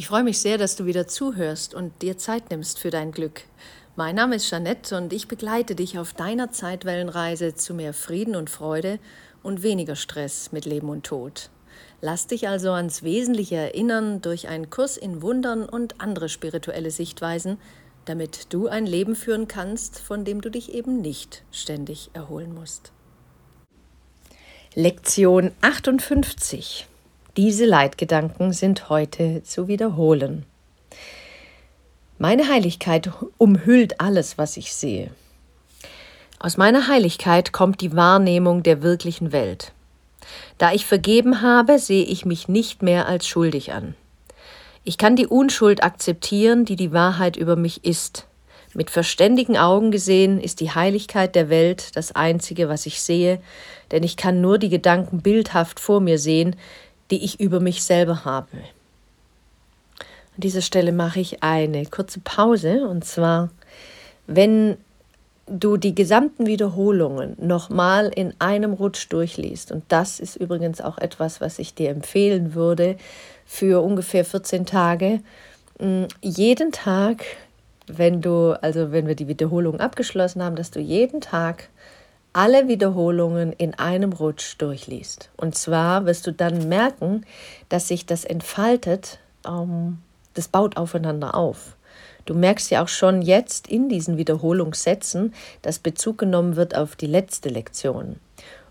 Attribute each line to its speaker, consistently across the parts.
Speaker 1: Ich freue mich sehr, dass du wieder zuhörst und dir Zeit nimmst für dein Glück. Mein Name ist Jeanette und ich begleite dich auf deiner Zeitwellenreise zu mehr Frieden und Freude und weniger Stress mit Leben und Tod. Lass dich also ans Wesentliche erinnern durch einen Kurs in Wundern und andere spirituelle Sichtweisen, damit du ein Leben führen kannst, von dem du dich eben nicht ständig erholen musst. Lektion 58 diese Leitgedanken sind heute zu wiederholen. Meine Heiligkeit umhüllt alles, was ich sehe. Aus meiner Heiligkeit kommt die Wahrnehmung der wirklichen Welt. Da ich vergeben habe, sehe ich mich nicht mehr als schuldig an. Ich kann die Unschuld akzeptieren, die die Wahrheit über mich ist. Mit verständigen Augen gesehen ist die Heiligkeit der Welt das Einzige, was ich sehe, denn ich kann nur die Gedanken bildhaft vor mir sehen, die ich über mich selber habe. An dieser Stelle mache ich eine kurze Pause und zwar, wenn du die gesamten Wiederholungen nochmal in einem Rutsch durchliest, und das ist übrigens auch etwas, was ich dir empfehlen würde für ungefähr 14 Tage, mm, jeden Tag, wenn du, also wenn wir die Wiederholung abgeschlossen haben, dass du jeden Tag alle Wiederholungen in einem Rutsch durchliest. Und zwar wirst du dann merken, dass sich das entfaltet, ähm, das baut aufeinander auf. Du merkst ja auch schon jetzt in diesen Wiederholungssätzen, dass Bezug genommen wird auf die letzte Lektion.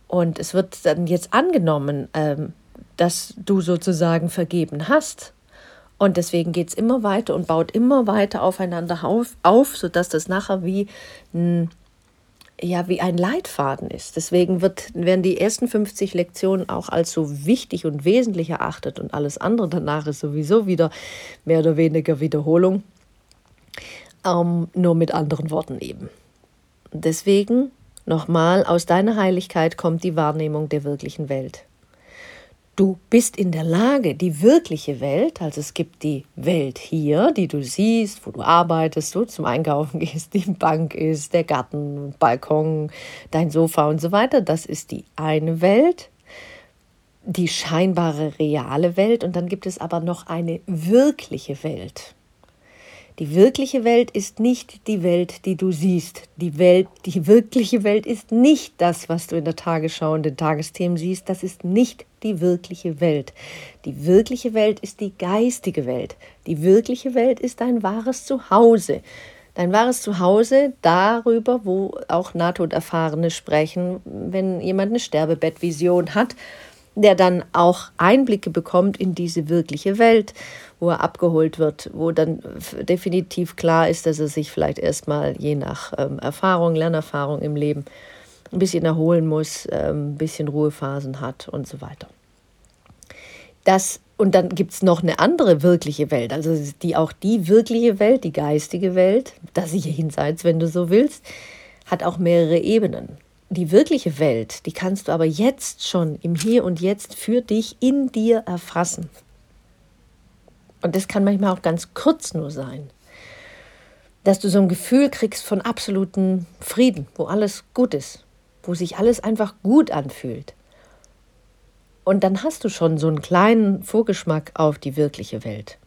Speaker 1: Und es wird dann jetzt angenommen, ähm, dass du sozusagen vergeben hast. Und deswegen geht es immer weiter und baut immer weiter aufeinander auf, auf sodass das nachher wie ein ja wie ein Leitfaden ist. Deswegen wird, werden die ersten 50 Lektionen auch als so wichtig und wesentlich erachtet und alles andere danach ist sowieso wieder mehr oder weniger Wiederholung, ähm, nur mit anderen Worten eben. Deswegen nochmal, aus deiner Heiligkeit kommt die Wahrnehmung der wirklichen Welt. Du bist in der Lage, die wirkliche Welt, also es gibt die Welt hier, die du siehst, wo du arbeitest, wo du zum Einkaufen gehst, die Bank ist, der Garten, Balkon, dein Sofa und so weiter, das ist die eine Welt, die scheinbare reale Welt und dann gibt es aber noch eine wirkliche Welt. Die wirkliche Welt ist nicht die Welt, die du siehst. Die Welt, die wirkliche Welt ist nicht das, was du in der Tagesschau und den Tagesthemen siehst. Das ist nicht die wirkliche Welt. Die wirkliche Welt ist die geistige Welt. Die wirkliche Welt ist dein wahres Zuhause. Dein wahres Zuhause darüber, wo auch Nahtoderfahrene sprechen, wenn jemand eine Sterbebettvision hat der dann auch Einblicke bekommt in diese wirkliche Welt, wo er abgeholt wird, wo dann definitiv klar ist, dass er sich vielleicht erstmal je nach ähm, Erfahrung, Lernerfahrung im Leben ein bisschen erholen muss, ähm, ein bisschen Ruhephasen hat und so weiter. Das, und dann gibt es noch eine andere wirkliche Welt, also die auch die wirkliche Welt, die geistige Welt, das Jenseits, wenn du so willst, hat auch mehrere Ebenen die wirkliche Welt, die kannst du aber jetzt schon im Hier und Jetzt für dich in dir erfassen. Und das kann manchmal auch ganz kurz nur sein, dass du so ein Gefühl kriegst von absolutem Frieden, wo alles gut ist, wo sich alles einfach gut anfühlt. Und dann hast du schon so einen kleinen Vorgeschmack auf die wirkliche Welt.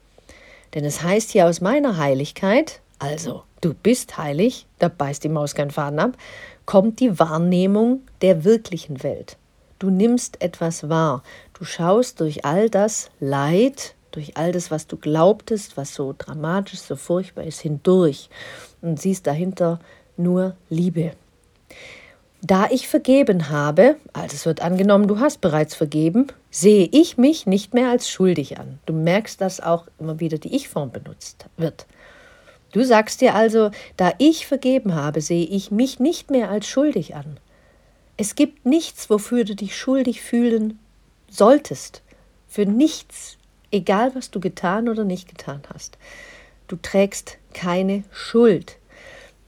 Speaker 1: Denn es heißt hier aus meiner Heiligkeit, also du bist heilig, da beißt die Maus keinen Faden ab, kommt die Wahrnehmung der wirklichen Welt. Du nimmst etwas wahr. Du schaust durch all das Leid, durch all das, was du glaubtest, was so dramatisch, so furchtbar ist, hindurch und siehst dahinter nur Liebe. Da ich vergeben habe, also es wird angenommen, du hast bereits vergeben, sehe ich mich nicht mehr als schuldig an. Du merkst, dass auch immer wieder die Ich-Form benutzt wird. Du sagst dir also, da ich vergeben habe, sehe ich mich nicht mehr als schuldig an. Es gibt nichts, wofür du dich schuldig fühlen solltest. Für nichts, egal was du getan oder nicht getan hast. Du trägst keine Schuld.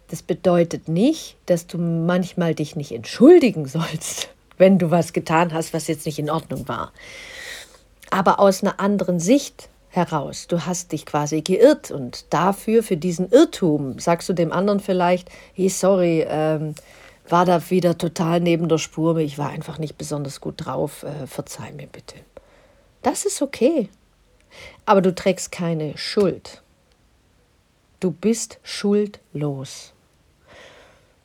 Speaker 1: Das bedeutet nicht, dass du manchmal dich nicht entschuldigen sollst, wenn du was getan hast, was jetzt nicht in Ordnung war. Aber aus einer anderen Sicht heraus. Du hast dich quasi geirrt und dafür, für diesen Irrtum, sagst du dem anderen vielleicht, hey, sorry, ähm, war da wieder total neben der Spur, ich war einfach nicht besonders gut drauf, äh, verzeih mir bitte. Das ist okay. Aber du trägst keine Schuld. Du bist schuldlos.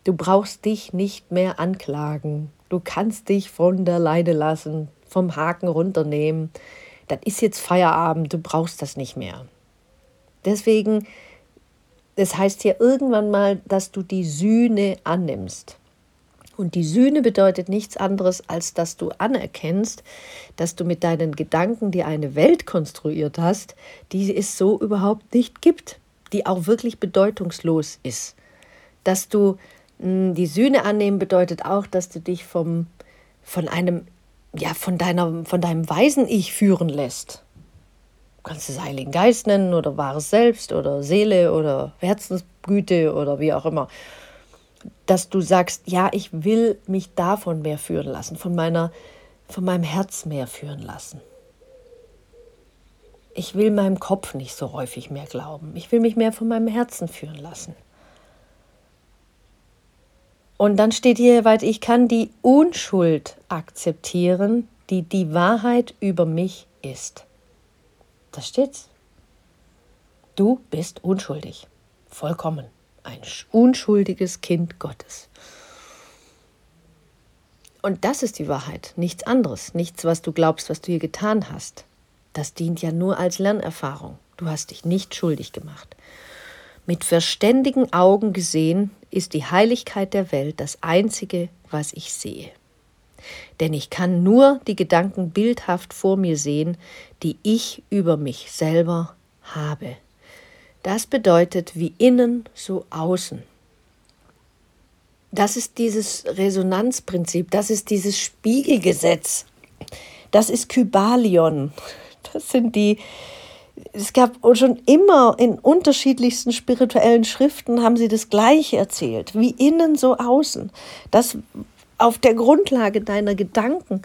Speaker 1: Du brauchst dich nicht mehr anklagen. Du kannst dich von der Leine lassen, vom Haken runternehmen. Das ist jetzt Feierabend, du brauchst das nicht mehr. Deswegen, das heißt hier irgendwann mal, dass du die Sühne annimmst. Und die Sühne bedeutet nichts anderes, als dass du anerkennst, dass du mit deinen Gedanken dir eine Welt konstruiert hast, die es so überhaupt nicht gibt, die auch wirklich bedeutungslos ist. Dass du hm, die Sühne annehmen bedeutet auch, dass du dich vom, von einem, ja, von deiner, von deinem weisen Ich führen lässt. Du kannst es Heiligen Geist nennen oder wahres Selbst oder Seele oder Herzensgüte oder wie auch immer dass du sagst, ja, ich will mich davon mehr führen lassen, von meiner von meinem Herz mehr führen lassen. Ich will meinem Kopf nicht so häufig mehr glauben. Ich will mich mehr von meinem Herzen führen lassen. Und dann steht hier, weil ich kann die Unschuld akzeptieren, die die Wahrheit über mich ist. Da steht's. Du bist unschuldig. Vollkommen ein unschuldiges Kind Gottes. Und das ist die Wahrheit, nichts anderes, nichts, was du glaubst, was du hier getan hast. Das dient ja nur als Lernerfahrung. Du hast dich nicht schuldig gemacht. Mit verständigen Augen gesehen ist die Heiligkeit der Welt das Einzige, was ich sehe. Denn ich kann nur die Gedanken bildhaft vor mir sehen, die ich über mich selber habe. Das bedeutet wie innen, so außen. Das ist dieses Resonanzprinzip, das ist dieses Spiegelgesetz, das ist Kybalion. Das sind die, es gab schon immer in unterschiedlichsten spirituellen Schriften haben sie das Gleiche erzählt, wie innen, so außen. Das auf der Grundlage deiner Gedanken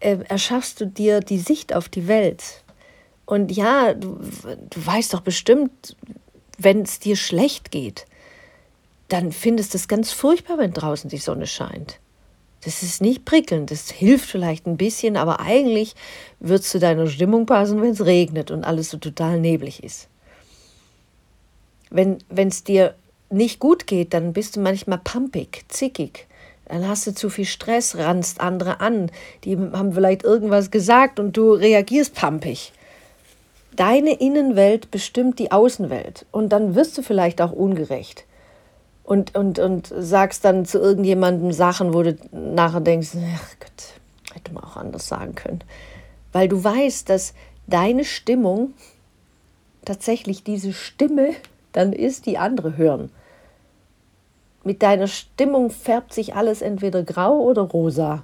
Speaker 1: äh, erschaffst du dir die Sicht auf die Welt. Und ja, du, du weißt doch bestimmt, wenn es dir schlecht geht, dann findest du es ganz furchtbar, wenn draußen die Sonne scheint. Das ist nicht prickelnd, das hilft vielleicht ein bisschen, aber eigentlich wird es zu deiner Stimmung passen, wenn es regnet und alles so total neblig ist. Wenn es dir nicht gut geht, dann bist du manchmal pumpig, zickig. Dann hast du zu viel Stress, rannst andere an. Die haben vielleicht irgendwas gesagt und du reagierst pumpig. Deine Innenwelt bestimmt die Außenwelt und dann wirst du vielleicht auch ungerecht und, und, und sagst dann zu irgendjemandem Sachen, wo du nachher denkst, ach Gott, hätte man auch anders sagen können. Weil du weißt, dass deine Stimmung tatsächlich diese Stimme dann ist, die andere hören. Mit deiner Stimmung färbt sich alles entweder grau oder rosa.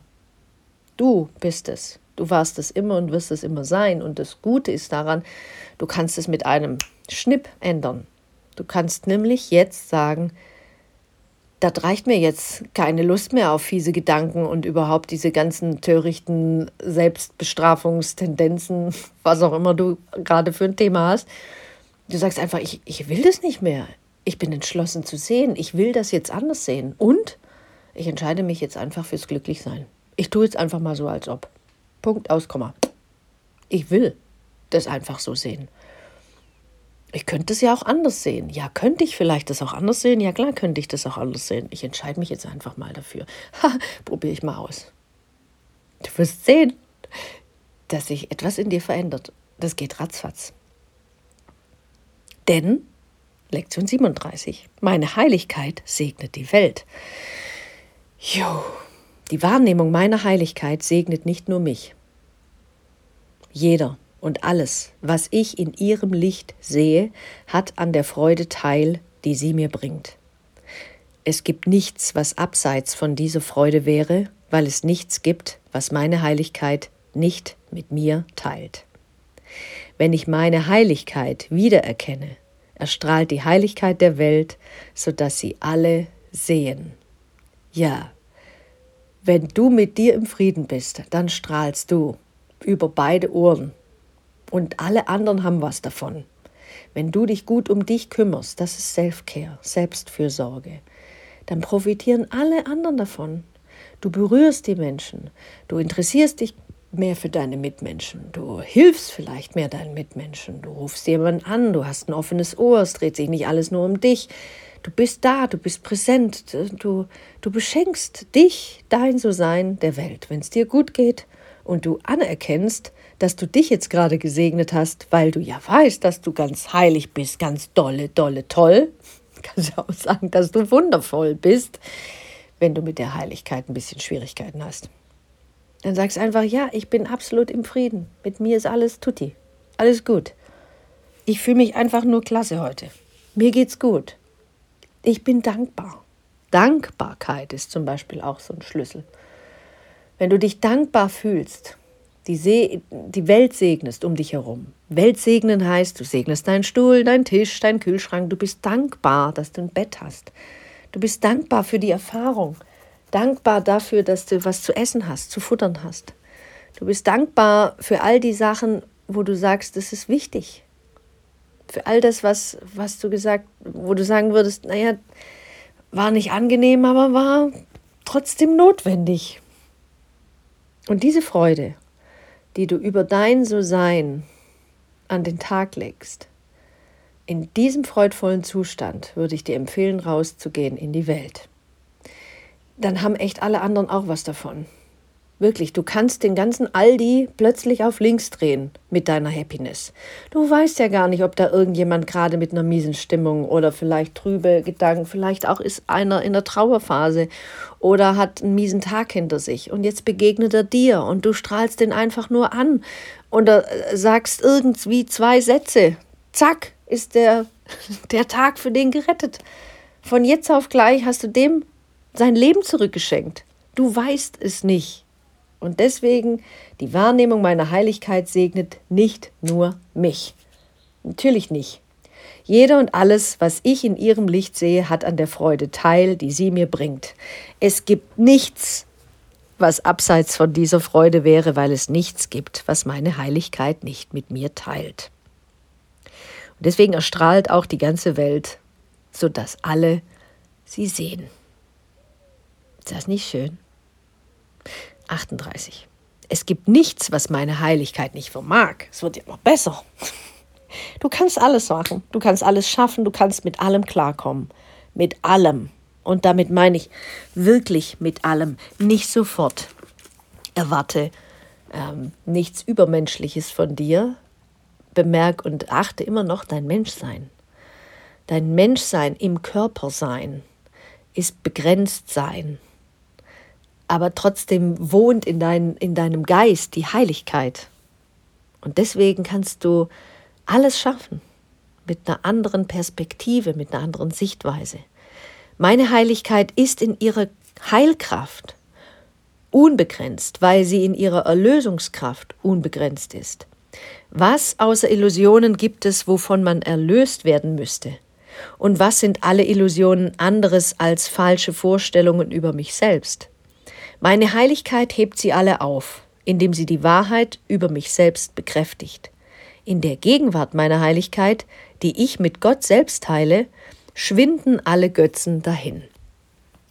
Speaker 1: Du bist es. Du warst es immer und wirst es immer sein. Und das Gute ist daran, du kannst es mit einem Schnipp ändern. Du kannst nämlich jetzt sagen, das reicht mir jetzt keine Lust mehr auf fiese Gedanken und überhaupt diese ganzen törichten Selbstbestrafungstendenzen, was auch immer du gerade für ein Thema hast. Du sagst einfach, ich, ich will das nicht mehr. Ich bin entschlossen zu sehen. Ich will das jetzt anders sehen. Und ich entscheide mich jetzt einfach fürs Glücklichsein. Ich tue jetzt einfach mal so, als ob. Punkt aus, Komma. Ich will das einfach so sehen. Ich könnte es ja auch anders sehen. Ja, könnte ich vielleicht das auch anders sehen? Ja, klar könnte ich das auch anders sehen. Ich entscheide mich jetzt einfach mal dafür. Ha, probiere ich mal aus. Du wirst sehen, dass sich etwas in dir verändert. Das geht ratzfatz. Denn, Lektion 37, meine Heiligkeit segnet die Welt. Jo, die Wahrnehmung meiner Heiligkeit segnet nicht nur mich. Jeder und alles, was ich in ihrem Licht sehe, hat an der Freude teil, die sie mir bringt. Es gibt nichts, was abseits von dieser Freude wäre, weil es nichts gibt, was meine Heiligkeit nicht mit mir teilt. Wenn ich meine Heiligkeit wiedererkenne, erstrahlt die Heiligkeit der Welt, so dass sie alle sehen. Ja, wenn du mit dir im Frieden bist, dann strahlst du über beide Ohren. Und alle anderen haben was davon. Wenn du dich gut um dich kümmerst, das ist Self-Care, Selbstfürsorge, dann profitieren alle anderen davon. Du berührst die Menschen, du interessierst dich mehr für deine Mitmenschen. Du hilfst vielleicht mehr deinen Mitmenschen. Du rufst jemanden an, du hast ein offenes Ohr, es dreht sich nicht alles nur um dich. Du bist da, du bist präsent, du, du beschenkst dich, dein So-Sein der Welt. Wenn es dir gut geht und du anerkennst, dass du dich jetzt gerade gesegnet hast, weil du ja weißt, dass du ganz heilig bist, ganz dolle, dolle, toll, kannst du auch sagen, dass du wundervoll bist, wenn du mit der Heiligkeit ein bisschen Schwierigkeiten hast. Dann sagst einfach, ja, ich bin absolut im Frieden. Mit mir ist alles tutti. Alles gut. Ich fühle mich einfach nur klasse heute. Mir geht's gut. Ich bin dankbar. Dankbarkeit ist zum Beispiel auch so ein Schlüssel. Wenn du dich dankbar fühlst, die, See, die Welt segnest um dich herum. Welt segnen heißt, du segnest deinen Stuhl, deinen Tisch, deinen Kühlschrank. Du bist dankbar, dass du ein Bett hast. Du bist dankbar für die Erfahrung. Dankbar dafür, dass du was zu essen hast, zu futtern hast. Du bist dankbar für all die Sachen, wo du sagst, das ist wichtig. Für all das, was, was du gesagt, wo du sagen würdest, naja, war nicht angenehm, aber war trotzdem notwendig. Und diese Freude, die du über dein So-Sein an den Tag legst, in diesem freudvollen Zustand würde ich dir empfehlen, rauszugehen in die Welt. Dann haben echt alle anderen auch was davon. Wirklich, du kannst den ganzen Aldi plötzlich auf links drehen mit deiner Happiness. Du weißt ja gar nicht, ob da irgendjemand gerade mit einer miesen Stimmung oder vielleicht trübe Gedanken, vielleicht auch ist einer in der Trauerphase oder hat einen miesen Tag hinter sich und jetzt begegnet er dir und du strahlst den einfach nur an und sagst irgendwie zwei Sätze. Zack, ist der, der Tag für den gerettet. Von jetzt auf gleich hast du dem sein Leben zurückgeschenkt. Du weißt es nicht. Und deswegen, die Wahrnehmung meiner Heiligkeit segnet nicht nur mich. Natürlich nicht. Jeder und alles, was ich in ihrem Licht sehe, hat an der Freude teil, die sie mir bringt. Es gibt nichts, was abseits von dieser Freude wäre, weil es nichts gibt, was meine Heiligkeit nicht mit mir teilt. Und deswegen erstrahlt auch die ganze Welt, sodass alle sie sehen. Ist das nicht schön? 38. Es gibt nichts, was meine Heiligkeit nicht vermag. Es wird ja noch besser. Du kannst alles machen, du kannst alles schaffen, du kannst mit allem klarkommen. Mit allem. Und damit meine ich wirklich mit allem. Nicht sofort erwarte ähm, nichts Übermenschliches von dir. Bemerk und achte immer noch dein Menschsein. Dein Menschsein im Körper sein ist begrenzt sein aber trotzdem wohnt in, dein, in deinem Geist die Heiligkeit. Und deswegen kannst du alles schaffen mit einer anderen Perspektive, mit einer anderen Sichtweise. Meine Heiligkeit ist in ihrer Heilkraft unbegrenzt, weil sie in ihrer Erlösungskraft unbegrenzt ist. Was außer Illusionen gibt es, wovon man erlöst werden müsste? Und was sind alle Illusionen anderes als falsche Vorstellungen über mich selbst? Meine Heiligkeit hebt sie alle auf, indem sie die Wahrheit über mich selbst bekräftigt. In der Gegenwart meiner Heiligkeit, die ich mit Gott selbst teile, schwinden alle Götzen dahin.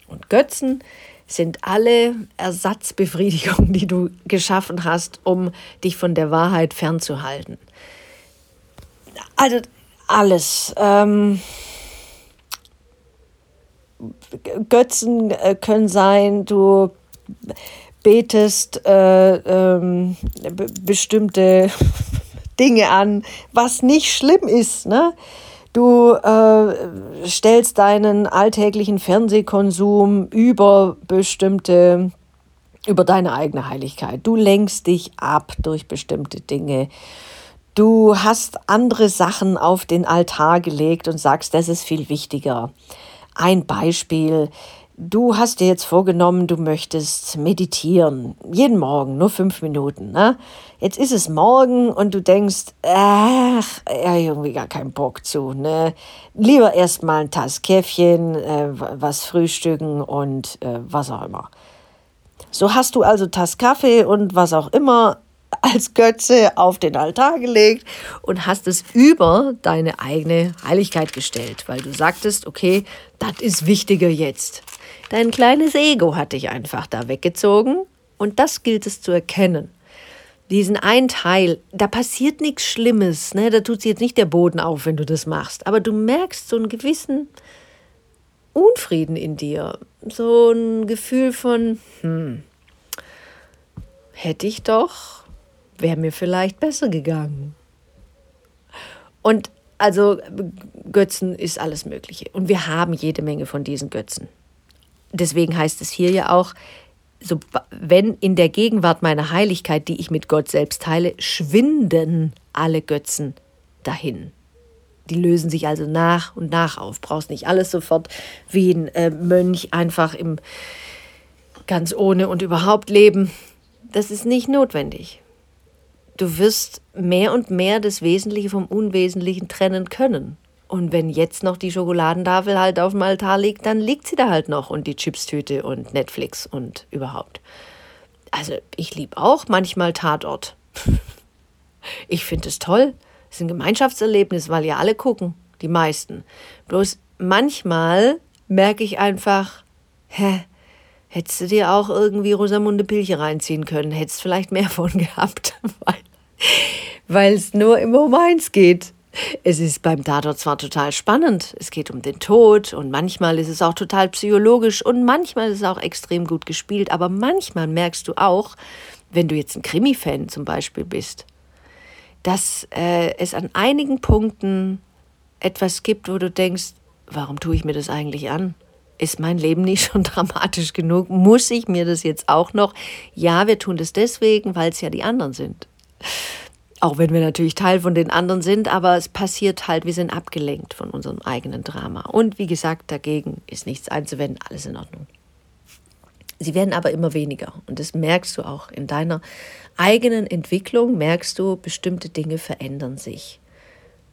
Speaker 1: Und Götzen sind alle Ersatzbefriedigungen, die du geschaffen hast, um dich von der Wahrheit fernzuhalten. Also alles. Ähm, Götzen äh, können sein, du betest äh, ähm, bestimmte Dinge an, was nicht schlimm ist. Ne? Du äh, stellst deinen alltäglichen Fernsehkonsum über bestimmte, über deine eigene Heiligkeit. Du lenkst dich ab durch bestimmte Dinge. Du hast andere Sachen auf den Altar gelegt und sagst, das ist viel wichtiger. Ein Beispiel. Du hast dir jetzt vorgenommen, du möchtest meditieren. Jeden Morgen, nur fünf Minuten. Ne? Jetzt ist es morgen und du denkst, ach, irgendwie gar keinen Bock zu. Ne? Lieber erstmal ein Tass Käffchen, äh, was frühstücken und äh, was auch immer. So hast du also Tass Kaffee und was auch immer als Götze auf den Altar gelegt und hast es über deine eigene Heiligkeit gestellt, weil du sagtest, okay, das ist wichtiger jetzt. Dein kleines Ego hat dich einfach da weggezogen und das gilt es zu erkennen. diesen einen Teil, da passiert nichts Schlimmes, ne? da tut sich jetzt nicht der Boden auf, wenn du das machst, aber du merkst so einen gewissen Unfrieden in dir, so ein Gefühl von, hm, hätte ich doch, wäre mir vielleicht besser gegangen. Und also Götzen ist alles Mögliche. Und wir haben jede Menge von diesen Götzen. Deswegen heißt es hier ja auch, so, wenn in der Gegenwart meiner Heiligkeit, die ich mit Gott selbst teile, schwinden alle Götzen dahin. Die lösen sich also nach und nach auf. Brauchst nicht alles sofort wie ein äh, Mönch einfach im ganz ohne und überhaupt leben. Das ist nicht notwendig. Du wirst mehr und mehr das Wesentliche vom Unwesentlichen trennen können. Und wenn jetzt noch die Schokoladentafel halt auf dem Altar liegt, dann liegt sie da halt noch und die Chipstüte und Netflix und überhaupt. Also ich liebe auch manchmal Tatort. ich finde es toll. Es ist ein Gemeinschaftserlebnis, weil ja alle gucken, die meisten. Bloß manchmal merke ich einfach, hä, hättest du dir auch irgendwie Rosamunde Pilche reinziehen können, hättest vielleicht mehr von gehabt, weil es nur immer um eins geht. Es ist beim Tatort zwar total spannend, es geht um den Tod und manchmal ist es auch total psychologisch und manchmal ist es auch extrem gut gespielt, aber manchmal merkst du auch, wenn du jetzt ein Krimi-Fan zum Beispiel bist, dass äh, es an einigen Punkten etwas gibt, wo du denkst, warum tue ich mir das eigentlich an? Ist mein Leben nicht schon dramatisch genug? Muss ich mir das jetzt auch noch? Ja, wir tun das deswegen, weil es ja die anderen sind. Auch wenn wir natürlich Teil von den anderen sind, aber es passiert halt, wir sind abgelenkt von unserem eigenen Drama. Und wie gesagt, dagegen ist nichts einzuwenden, alles in Ordnung. Sie werden aber immer weniger und das merkst du auch in deiner eigenen Entwicklung, merkst du, bestimmte Dinge verändern sich.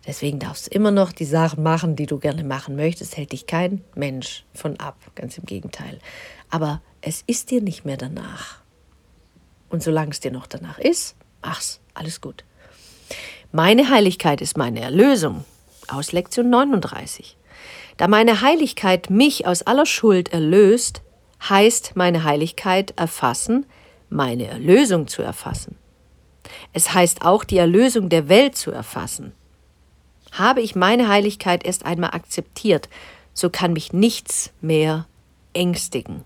Speaker 1: Deswegen darfst du immer noch die Sachen machen, die du gerne machen möchtest, hält dich kein Mensch von ab, ganz im Gegenteil. Aber es ist dir nicht mehr danach. Und solange es dir noch danach ist, mach's, alles gut. Meine Heiligkeit ist meine Erlösung aus Lektion 39. Da meine Heiligkeit mich aus aller Schuld erlöst, heißt meine Heiligkeit erfassen, meine Erlösung zu erfassen. Es heißt auch die Erlösung der Welt zu erfassen. Habe ich meine Heiligkeit erst einmal akzeptiert, so kann mich nichts mehr ängstigen.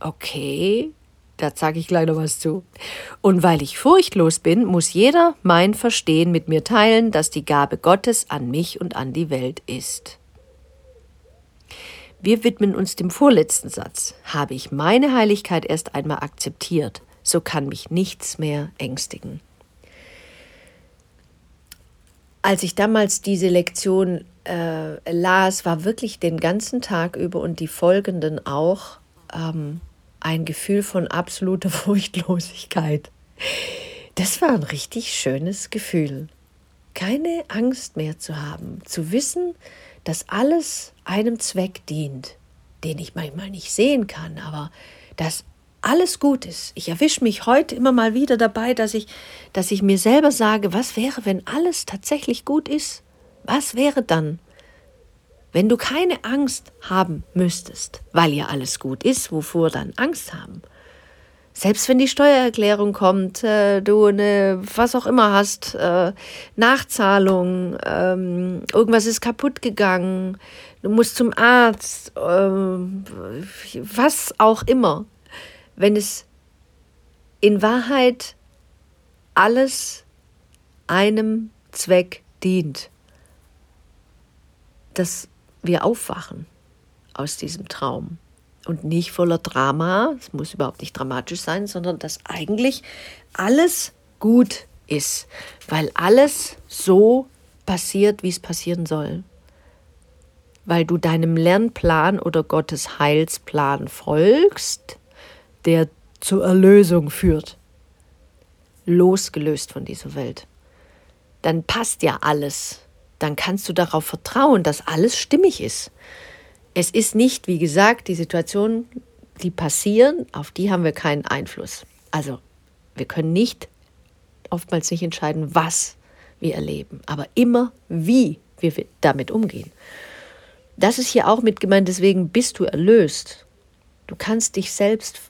Speaker 1: Okay, da sage ich gleich noch was zu. Und weil ich furchtlos bin, muss jeder mein Verstehen mit mir teilen, dass die Gabe Gottes an mich und an die Welt ist. Wir widmen uns dem vorletzten Satz. Habe ich meine Heiligkeit erst einmal akzeptiert, so kann mich nichts mehr ängstigen. Als ich damals diese Lektion äh, las, war wirklich den ganzen Tag über und die folgenden auch ähm, ein Gefühl von absoluter Furchtlosigkeit. Das war ein richtig schönes Gefühl. Keine Angst mehr zu haben, zu wissen, dass alles einem Zweck dient, den ich manchmal nicht sehen kann, aber dass alles gut ist. Ich erwische mich heute immer mal wieder dabei, dass ich, dass ich mir selber sage, was wäre, wenn alles tatsächlich gut ist? Was wäre dann? Wenn du keine Angst haben müsstest, weil ja alles gut ist, wovor dann Angst haben? Selbst wenn die Steuererklärung kommt, äh, du eine, was auch immer hast, äh, Nachzahlung, ähm, irgendwas ist kaputt gegangen, du musst zum Arzt, äh, was auch immer. Wenn es in Wahrheit alles einem Zweck dient, dass wir aufwachen aus diesem Traum und nicht voller Drama, es muss überhaupt nicht dramatisch sein, sondern dass eigentlich alles gut ist, weil alles so passiert, wie es passieren soll. Weil du deinem Lernplan oder Gottes Heilsplan folgst, der zur Erlösung führt, losgelöst von dieser Welt. Dann passt ja alles. Dann kannst du darauf vertrauen, dass alles stimmig ist. Es ist nicht, wie gesagt, die Situationen, die passieren, auf die haben wir keinen Einfluss. Also wir können nicht, oftmals nicht entscheiden, was wir erleben, aber immer, wie wir damit umgehen. Das ist hier auch mit gemeint, deswegen bist du erlöst. Du kannst dich selbst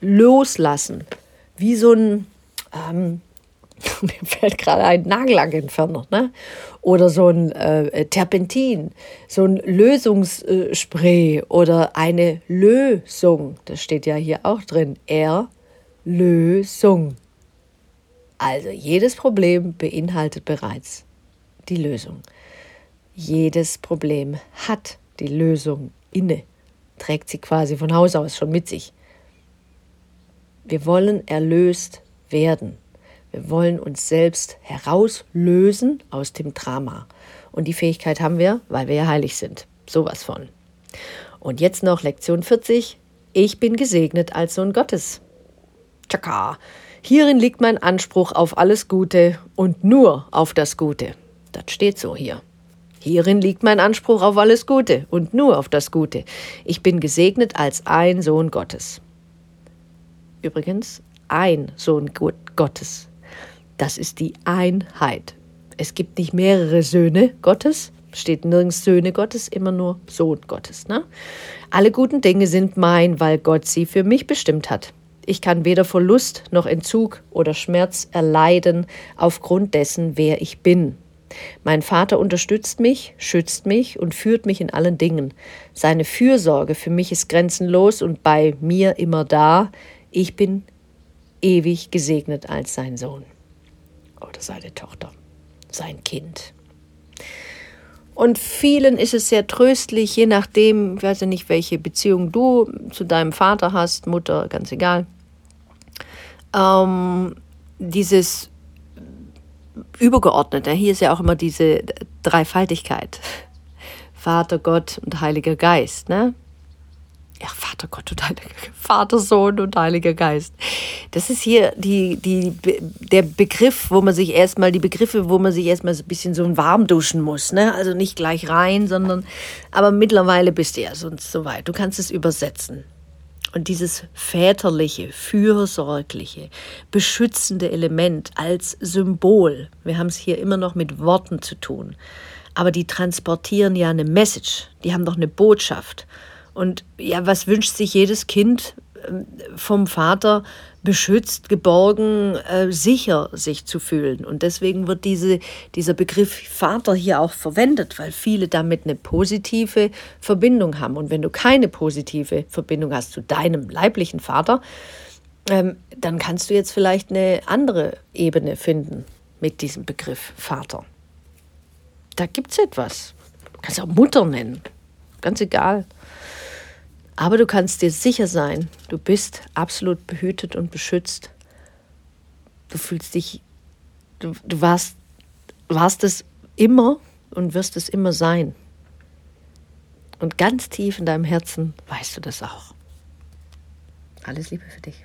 Speaker 1: loslassen wie so ein, ähm, mir fällt gerade ein Nagellackentferner, ne? oder so ein äh, Terpentin, so ein Lösungsspray oder eine Lösung. Das steht ja hier auch drin. Erlösung. Also jedes Problem beinhaltet bereits die Lösung. Jedes Problem hat die Lösung inne, trägt sie quasi von Haus aus schon mit sich. Wir wollen erlöst werden. Wir wollen uns selbst herauslösen aus dem Drama. Und die Fähigkeit haben wir, weil wir ja heilig sind. Sowas von. Und jetzt noch Lektion 40. Ich bin gesegnet als Sohn Gottes. Tschakka. Hierin liegt mein Anspruch auf alles Gute und nur auf das Gute. Das steht so hier. Hierin liegt mein Anspruch auf alles Gute und nur auf das Gute. Ich bin gesegnet als ein Sohn Gottes. Übrigens, ein Sohn Gottes. Das ist die Einheit. Es gibt nicht mehrere Söhne Gottes, steht nirgends Söhne Gottes, immer nur Sohn Gottes. Ne? Alle guten Dinge sind mein, weil Gott sie für mich bestimmt hat. Ich kann weder Verlust noch Entzug oder Schmerz erleiden aufgrund dessen, wer ich bin. Mein Vater unterstützt mich, schützt mich und führt mich in allen Dingen. Seine Fürsorge für mich ist grenzenlos und bei mir immer da. Ich bin ewig gesegnet als sein Sohn oder seine Tochter, sein Kind. Und vielen ist es sehr tröstlich, je nachdem, ich weiß ja nicht, welche Beziehung du zu deinem Vater hast, Mutter, ganz egal. Ähm, dieses Übergeordnete, hier ist ja auch immer diese Dreifaltigkeit. Vater, Gott und Heiliger Geist. Ne? Ja, Vater Gott und Heiliger Vater, Sohn und Heiliger Geist. Das ist hier die, die, der Begriff, wo man sich erstmal, die Begriffe, wo man sich erstmal so ein bisschen so warm duschen muss. Ne? Also nicht gleich rein, sondern, aber mittlerweile bist du ja sonst so weit. Du kannst es übersetzen. Und dieses väterliche, fürsorgliche, beschützende Element als Symbol, wir haben es hier immer noch mit Worten zu tun, aber die transportieren ja eine Message, die haben doch eine Botschaft. Und ja, was wünscht sich jedes Kind ähm, vom Vater? Beschützt, geborgen, äh, sicher sich zu fühlen. Und deswegen wird diese, dieser Begriff Vater hier auch verwendet, weil viele damit eine positive Verbindung haben. Und wenn du keine positive Verbindung hast zu deinem leiblichen Vater, ähm, dann kannst du jetzt vielleicht eine andere Ebene finden mit diesem Begriff Vater. Da gibt es etwas. Du kannst auch Mutter nennen. Ganz egal. Aber du kannst dir sicher sein, du bist absolut behütet und beschützt. Du fühlst dich, du, du warst, warst es immer und wirst es immer sein. Und ganz tief in deinem Herzen weißt du das auch. Alles Liebe für dich.